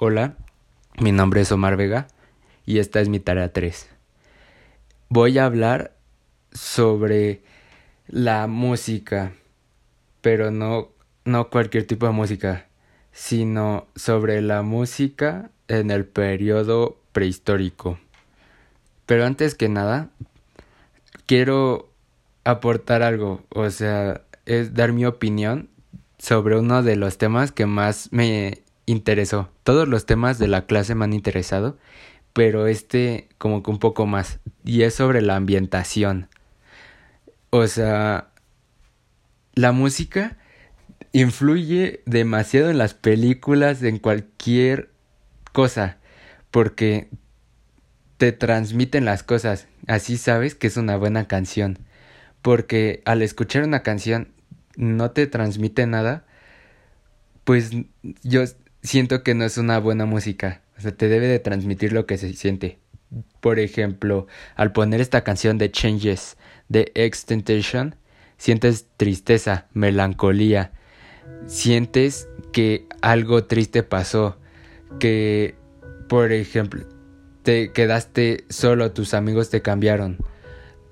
Hola, mi nombre es Omar Vega y esta es mi tarea 3. Voy a hablar sobre la música, pero no, no cualquier tipo de música, sino sobre la música en el periodo prehistórico. Pero antes que nada, quiero aportar algo, o sea, es dar mi opinión sobre uno de los temas que más me interesó. Todos los temas de la clase me han interesado, pero este como que un poco más. Y es sobre la ambientación. O sea, la música influye demasiado en las películas, en cualquier cosa, porque te transmiten las cosas. Así sabes que es una buena canción. Porque al escuchar una canción no te transmite nada, pues yo siento que no es una buena música. O sea, te debe de transmitir lo que se siente. Por ejemplo, al poner esta canción de Changes de Extentation, sientes tristeza, melancolía, sientes que algo triste pasó, que, por ejemplo, te quedaste solo, tus amigos te cambiaron,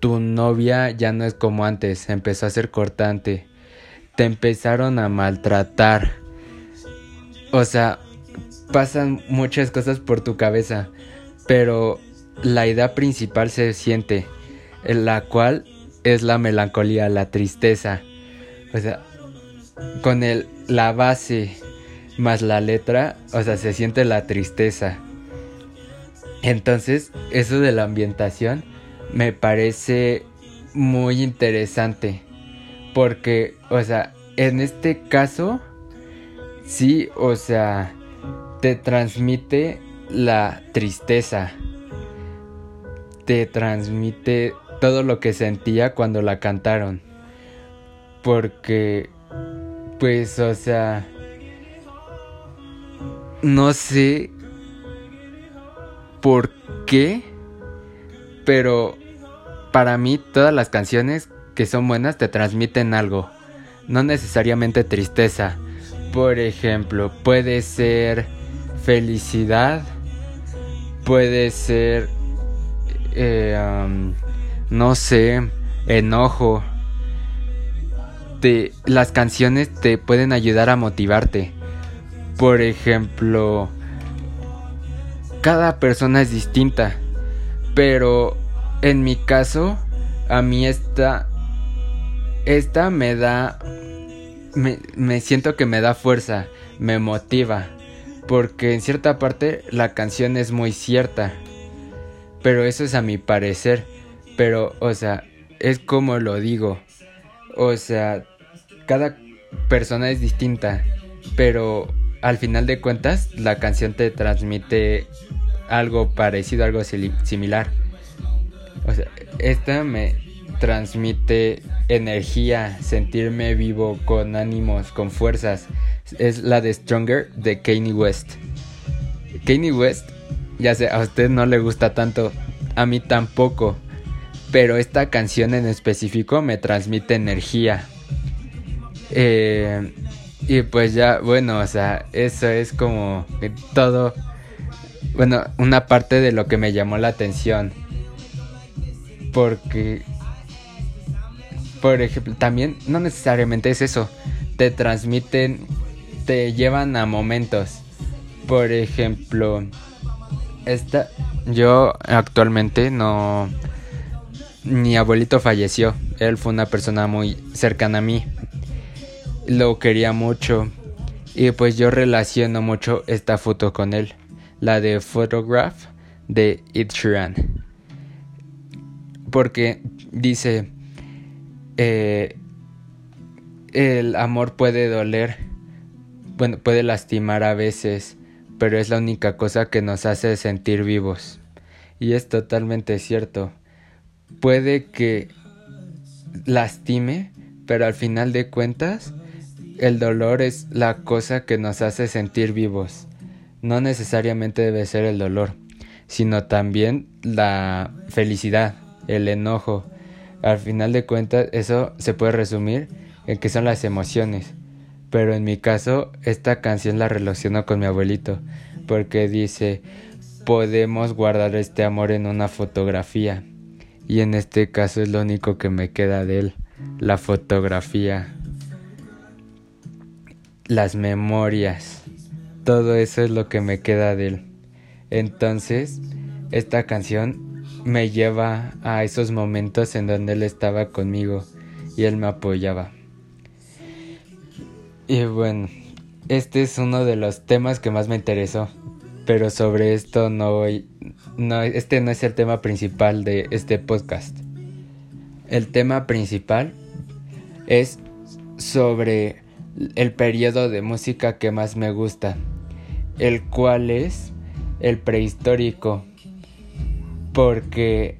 tu novia ya no es como antes, empezó a ser cortante, te empezaron a maltratar. O sea, pasan muchas cosas por tu cabeza, pero la idea principal se siente, en la cual es la melancolía, la tristeza. O sea, con el, la base más la letra, o sea, se siente la tristeza. Entonces, eso de la ambientación me parece muy interesante. Porque, o sea, en este caso, sí, o sea, te transmite la tristeza. Te transmite todo lo que sentía cuando la cantaron. Porque, pues, o sea, no sé por qué, pero para mí todas las canciones que son buenas te transmiten algo, no necesariamente tristeza. Por ejemplo, puede ser felicidad, puede ser, eh, no sé, enojo. Te, las canciones te pueden ayudar a motivarte. Por ejemplo, cada persona es distinta, pero en mi caso, a mí esta esta me da... Me, me, siento que me da fuerza, me motiva, porque en cierta parte la canción es muy cierta, pero eso es a mi parecer, pero, o sea, es como lo digo, o sea, cada persona es distinta, pero al final de cuentas la canción te transmite algo parecido, algo similar. O sea, esta me, transmite energía, sentirme vivo, con ánimos, con fuerzas. Es la de Stronger de Kanye West. Kanye West, ya sé, a usted no le gusta tanto, a mí tampoco, pero esta canción en específico me transmite energía. Eh, y pues ya, bueno, o sea, eso es como todo, bueno, una parte de lo que me llamó la atención. Porque por ejemplo, también no necesariamente es eso. Te transmiten, te llevan a momentos. Por ejemplo, esta, yo actualmente no, mi abuelito falleció. Él fue una persona muy cercana a mí. Lo quería mucho. Y pues yo relaciono mucho esta foto con él. La de Photograph de Ed Sheeran. Porque dice, eh, el amor puede doler, bueno, puede lastimar a veces, pero es la única cosa que nos hace sentir vivos. Y es totalmente cierto. Puede que lastime, pero al final de cuentas, el dolor es la cosa que nos hace sentir vivos. No necesariamente debe ser el dolor, sino también la felicidad, el enojo, al final de cuentas, eso se puede resumir en que son las emociones. Pero en mi caso, esta canción la relaciono con mi abuelito, porque dice, podemos guardar este amor en una fotografía. Y en este caso es lo único que me queda de él, la fotografía, las memorias, todo eso es lo que me queda de él. Entonces, esta canción me lleva a esos momentos en donde él estaba conmigo y él me apoyaba. Y bueno, este es uno de los temas que más me interesó, pero sobre esto no voy, no, este no es el tema principal de este podcast. El tema principal es sobre el periodo de música que más me gusta, el cual es el prehistórico, porque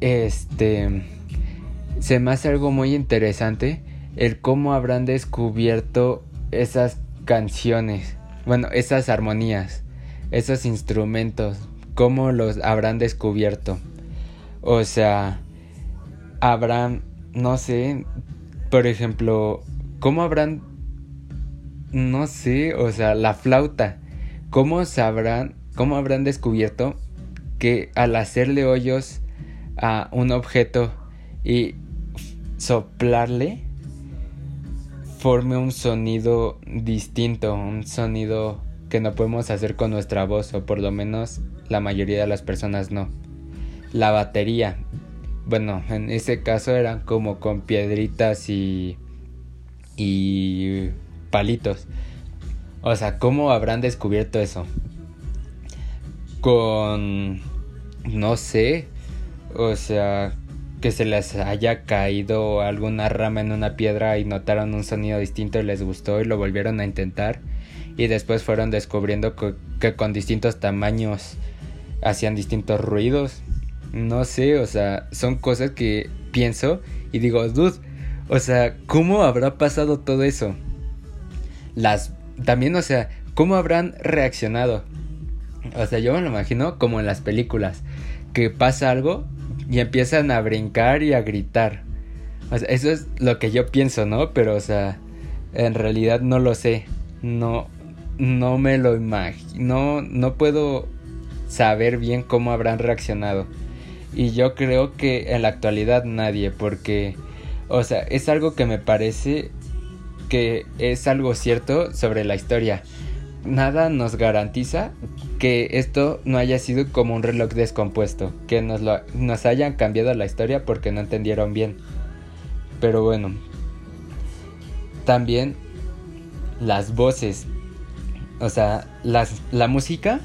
este se me hace algo muy interesante el cómo habrán descubierto esas canciones, bueno, esas armonías, esos instrumentos, cómo los habrán descubierto. O sea, habrán, no sé, por ejemplo, cómo habrán, no sé, o sea, la flauta, cómo sabrán, cómo habrán descubierto que al hacerle hoyos a un objeto y soplarle, forme un sonido distinto, un sonido que no podemos hacer con nuestra voz, o por lo menos la mayoría de las personas no. La batería, bueno, en ese caso eran como con piedritas y, y palitos. O sea, ¿cómo habrán descubierto eso? Con, no sé, o sea, que se les haya caído alguna rama en una piedra y notaron un sonido distinto y les gustó y lo volvieron a intentar y después fueron descubriendo que, con distintos tamaños hacían distintos ruidos. No sé, o sea, son cosas que pienso y digo, dude, o sea, ¿cómo habrá pasado todo eso? Las también, o sea, ¿cómo habrán reaccionado? O sea, yo me lo imagino como en las películas, que pasa algo y empiezan a brincar y a gritar. O sea, eso es lo que yo pienso, ¿no? Pero, o sea, en realidad no lo sé. No, no me lo imagino. No, no puedo saber bien cómo habrán reaccionado. Y yo creo que en la actualidad nadie, porque, o sea, es algo que me parece que es algo cierto sobre la historia. Nada nos garantiza que esto no haya sido como un reloj descompuesto, que nos, lo, nos hayan cambiado la historia porque no entendieron bien. Pero bueno, también las voces, o sea, las, la música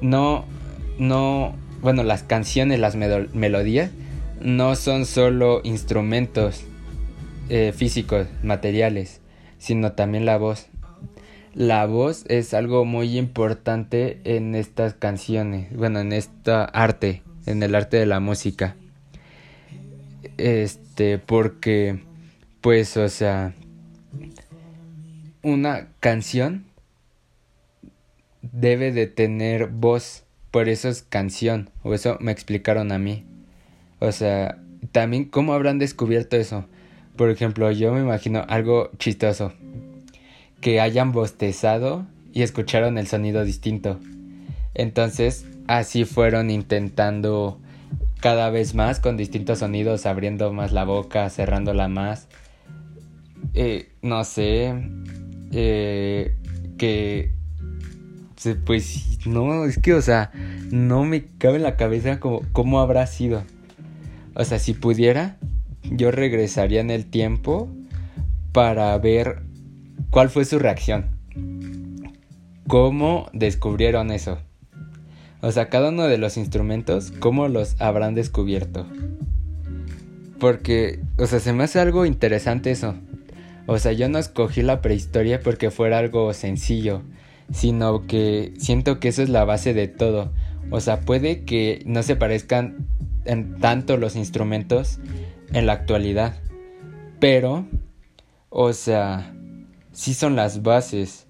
no, no, bueno, las canciones, las melodías no son solo instrumentos eh, físicos, materiales, sino también la voz la voz es algo muy importante en estas canciones, bueno, en esta arte, en el arte de la música. Este, porque, pues, o sea, una canción debe de tener voz, por eso es canción, o eso me explicaron a mí. O sea, también, ¿cómo habrán descubierto eso? Por ejemplo, yo me imagino algo chistoso que hayan bostezado y escucharon el sonido distinto. Entonces, así fueron intentando cada vez más con distintos sonidos, abriendo más la boca, cerrándola más. Eh, no sé, eh, que pues no, es que, o sea, no me cabe en la cabeza como, cómo habrá sido. O sea, si pudiera, yo regresaría en el tiempo para ver ¿Cuál fue su reacción? ¿Cómo descubrieron eso? O sea, cada uno de los instrumentos, ¿cómo los habrán descubierto? Porque, o sea, se me hace algo interesante eso. O sea, yo no escogí la prehistoria porque fuera algo sencillo, sino que siento que eso es la base de todo. O sea, puede que no se parezcan en tanto los instrumentos en la actualidad, pero, o sea, sí son las bases,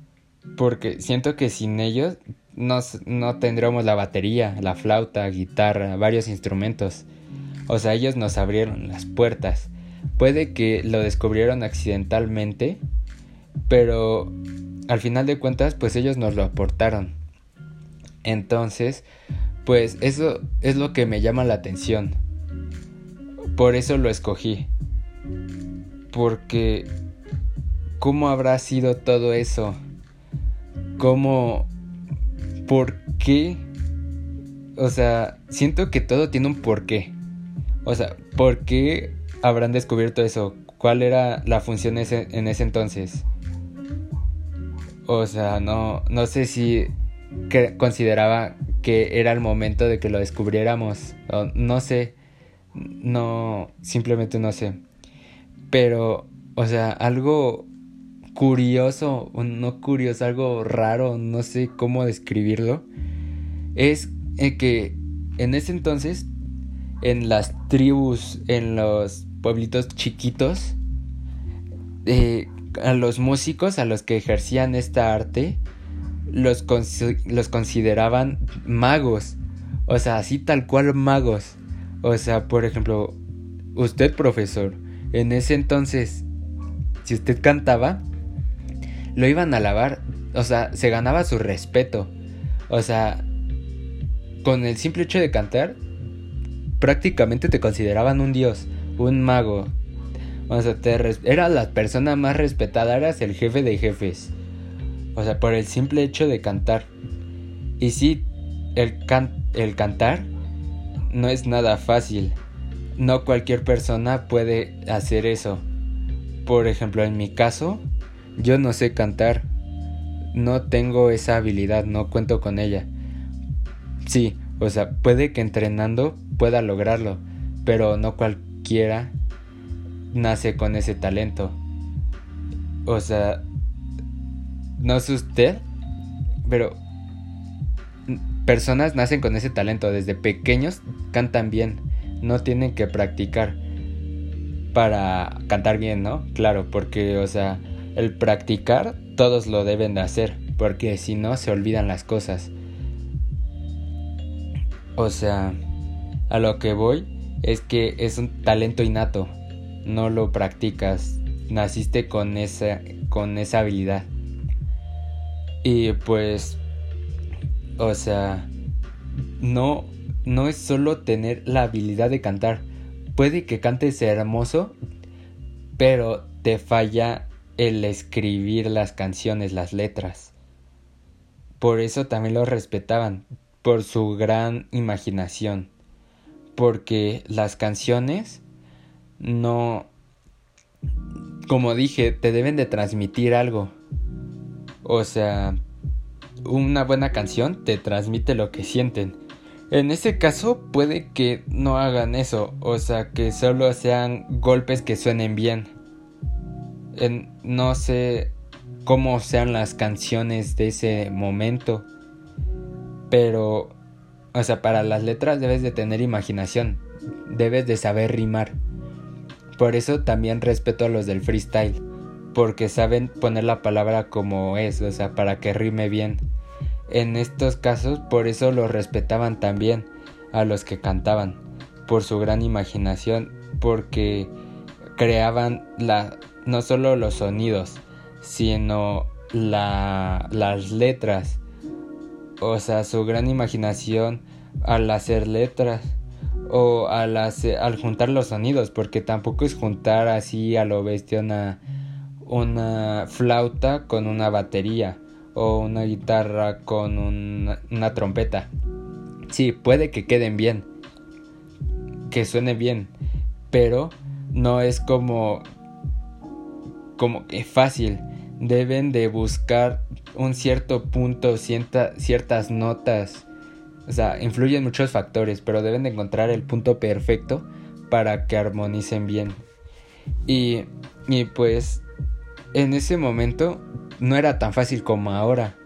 porque siento que sin ellos no tendríamos la batería, la flauta, guitarra, varios instrumentos. O sea, ellos nos abrieron las puertas. Puede que lo descubrieron accidentalmente, pero al final de cuentas, pues ellos nos lo aportaron. Entonces, pues eso es lo que me llama la atención. Por eso lo escogí. Porque, ¿cómo habrá sido todo eso? ¿Cómo? ¿Por qué? O sea, siento que todo tiene un porqué. O sea, ¿por qué habrán descubierto eso? ¿Cuál era la función en ese entonces? O sea, no, no sé si consideraba que era el momento de que lo descubriéramos. no sé. No, simplemente no sé. Pero, o sea, algo curioso, no curioso, algo raro, no sé cómo describirlo, es que en ese entonces, en las tribus, en los pueblitos chiquitos, eh, a los músicos, a los que ejercían esta arte, los, los consideraban magos. O sea, así tal cual magos. O sea, por ejemplo, usted profesor, en ese entonces, si usted cantaba, lo iban a alabar. O sea, se ganaba su respeto. O sea, con el simple hecho de cantar, prácticamente te consideraban un dios, un mago. O sea, te era la persona más respetada, eras el jefe de jefes. O sea, por el simple hecho de cantar. Y sí, el, el cantar no es nada fácil. No cualquier persona puede hacer eso. Por ejemplo, en mi caso, yo no sé cantar. No tengo esa habilidad, no cuento con ella. Sí, o sea, puede que entrenando pueda lograrlo, pero no cualquiera nace con ese talento. O sea, no sé usted, pero personas nacen con ese talento. Desde pequeños cantan bien. No tienen que practicar para cantar bien, ¿no? Claro, porque, o sea, el practicar todos lo deben de hacer. Porque si no, se olvidan las cosas. O sea, a lo que voy es que es un talento innato. No lo practicas. Naciste con esa, con esa habilidad. Y pues, o sea, no, no es solo tener la habilidad de cantar. Puede que cantes hermoso, pero te falla el escribir las canciones, las letras. Por eso también lo respetaban, por su gran imaginación. Porque las canciones no, como dije, te deben de transmitir algo. O sea, una buena canción te transmite lo que sienten. En ese caso puede que no hagan eso, o sea, que solo sean golpes que suenen bien. No sé cómo sean las canciones de ese momento, pero, o sea, para las letras debes de tener imaginación, debes de saber rimar. Por eso también respeto a los del freestyle porque saben poner la palabra como es, o sea, para que rime bien. En estos casos, por eso los respetaban también a los que cantaban, por su gran imaginación, porque creaban la, no solo los sonidos, sino la, las letras. O sea, su gran imaginación al hacer letras o al, al juntar los sonidos, porque tampoco es juntar así a lo bestia una una flauta con una batería o una guitarra con una trompeta. Sí, puede que queden bien, que suene bien, pero no es como como que fácil. Deben de buscar un cierto punto, ciertas notas. O sea, influyen muchos factores, pero deben de encontrar el punto perfecto para que armonicen bien. Y, y pues en ese momento no era tan fácil como ahora.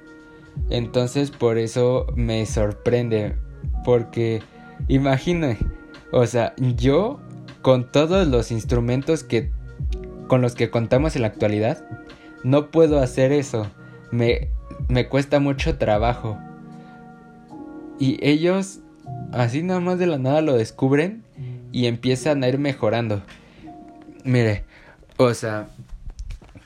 Entonces por eso me sorprende. Porque imagine, o sea, yo con todos los instrumentos que con los que contamos en la actualidad, no puedo hacer eso. Me, me cuesta mucho trabajo. Y ellos así nada más de la nada lo descubren y empiezan a ir mejorando. Mire, o sea,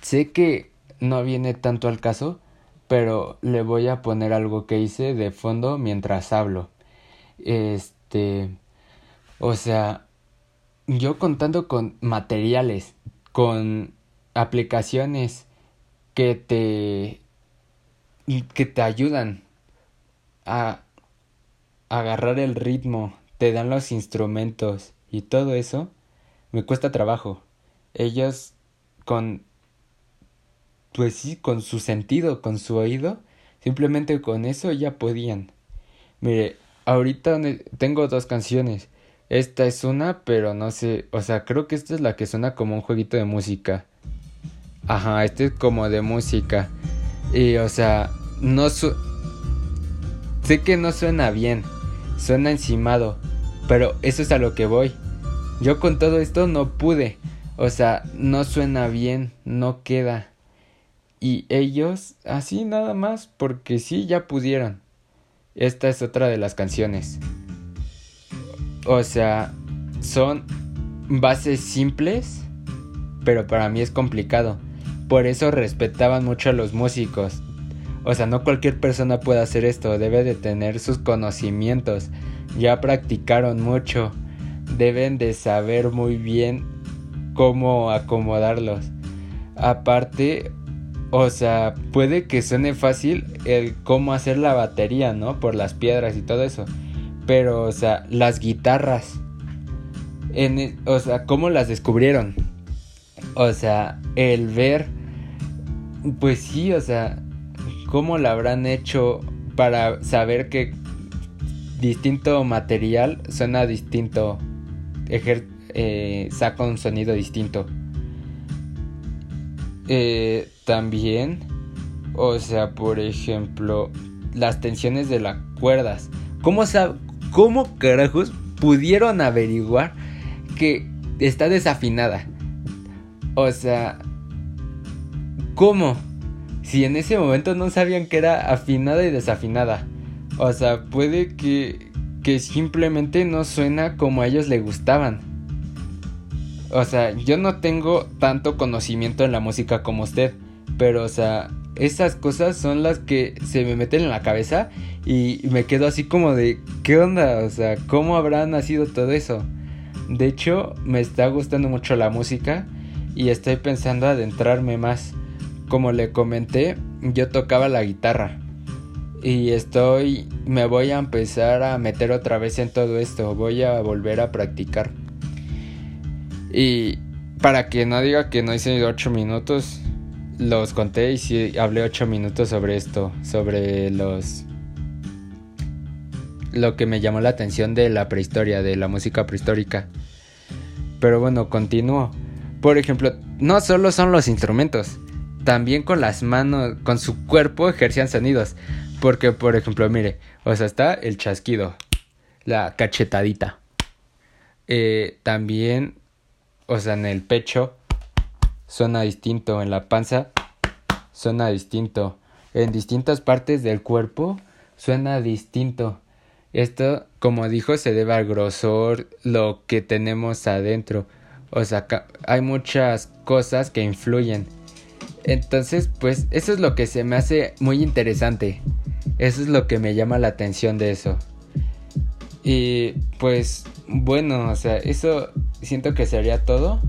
Sé que no viene tanto al caso, pero le voy a poner algo que hice de fondo mientras hablo. Este, o sea, yo contando con materiales, con aplicaciones que te que te ayudan a agarrar el ritmo, te dan los instrumentos y todo eso, me cuesta trabajo. Ellos con pues sí, con su sentido, con su oído, simplemente con eso ya podían. Mire, ahorita tengo dos canciones. Esta es una, pero no sé, o sea, creo que esta es la que suena como un jueguito de música. Ajá, este es como de música. Y, o sea, no su sé que no suena bien, suena encimado, pero eso es a lo que voy. Yo con todo esto no pude, o sea, no suena bien, no queda. Y ellos, así nada más, porque sí, ya pudieron. Esta es otra de las canciones. O sea, son bases simples, pero para mí es complicado. Por eso respetaban mucho a los músicos. O sea, no cualquier persona puede hacer esto, debe de tener sus conocimientos. Ya practicaron mucho, deben de saber muy bien cómo acomodarlos. Aparte, o sea, puede que suene fácil el cómo hacer la batería, ¿no? Por las piedras y todo eso. Pero, o sea, las guitarras. En, e, o sea, ¿cómo las descubrieron? O sea, el ver. Pues sí, o sea, ¿cómo la habrán hecho para saber que distinto material suena distinto? eh, saca un sonido distinto. Eh, también, o sea, por ejemplo, las tensiones de las cuerdas. ¿Cómo, ¿Cómo carajos pudieron averiguar que está desafinada? O sea, ¿cómo? Si en ese momento no sabían que era afinada y desafinada. O sea, puede que, que simplemente no suena como a ellos les gustaban. O sea, yo no tengo tanto conocimiento en la música como usted. Pero, o sea, esas cosas son las que se me meten en la cabeza y me quedo así como de, ¿qué onda? O sea, ¿cómo habrá nacido todo eso? De hecho, me está gustando mucho la música y estoy pensando adentrarme más. Como le comenté, yo tocaba la guitarra y estoy, me voy a empezar a meter otra vez en todo esto, voy a volver a practicar. Y para que no diga que no hice 8 minutos, los conté y sí hablé ocho minutos sobre esto, sobre los lo que me llamó la atención de la prehistoria, de la música prehistórica. Pero bueno, continúo. Por ejemplo, no solo son los instrumentos, también con las manos, con su cuerpo ejercían sonidos. Porque, por ejemplo, mire, o sea, está el chasquido, la cachetadita. Eh, también, o sea, en el pecho suena distinto, en la panza suena distinto, en distintas partes del cuerpo suena distinto. Esto, como dijo, se debe al grosor, lo que tenemos adentro. O sea, hay muchas cosas que influyen. Entonces, pues eso es lo que se me hace muy interesante. Eso es lo que me llama la atención de eso. Y pues bueno, o sea, eso siento que sería todo.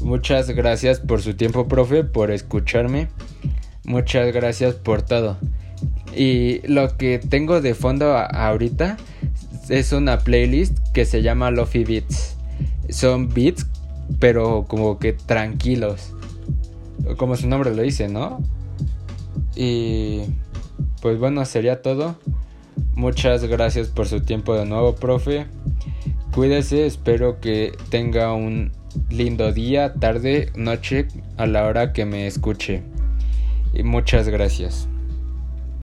Muchas gracias por su tiempo, profe, por escucharme. Muchas gracias por todo. Y lo que tengo de fondo ahorita es una playlist que se llama Lofi Beats. Son beats, pero como que tranquilos. Como su nombre lo dice, ¿no? Y pues bueno, sería todo. Muchas gracias por su tiempo de nuevo, profe. Cuídese, espero que tenga un lindo día, tarde, noche, a la hora que me escuche. Y muchas gracias.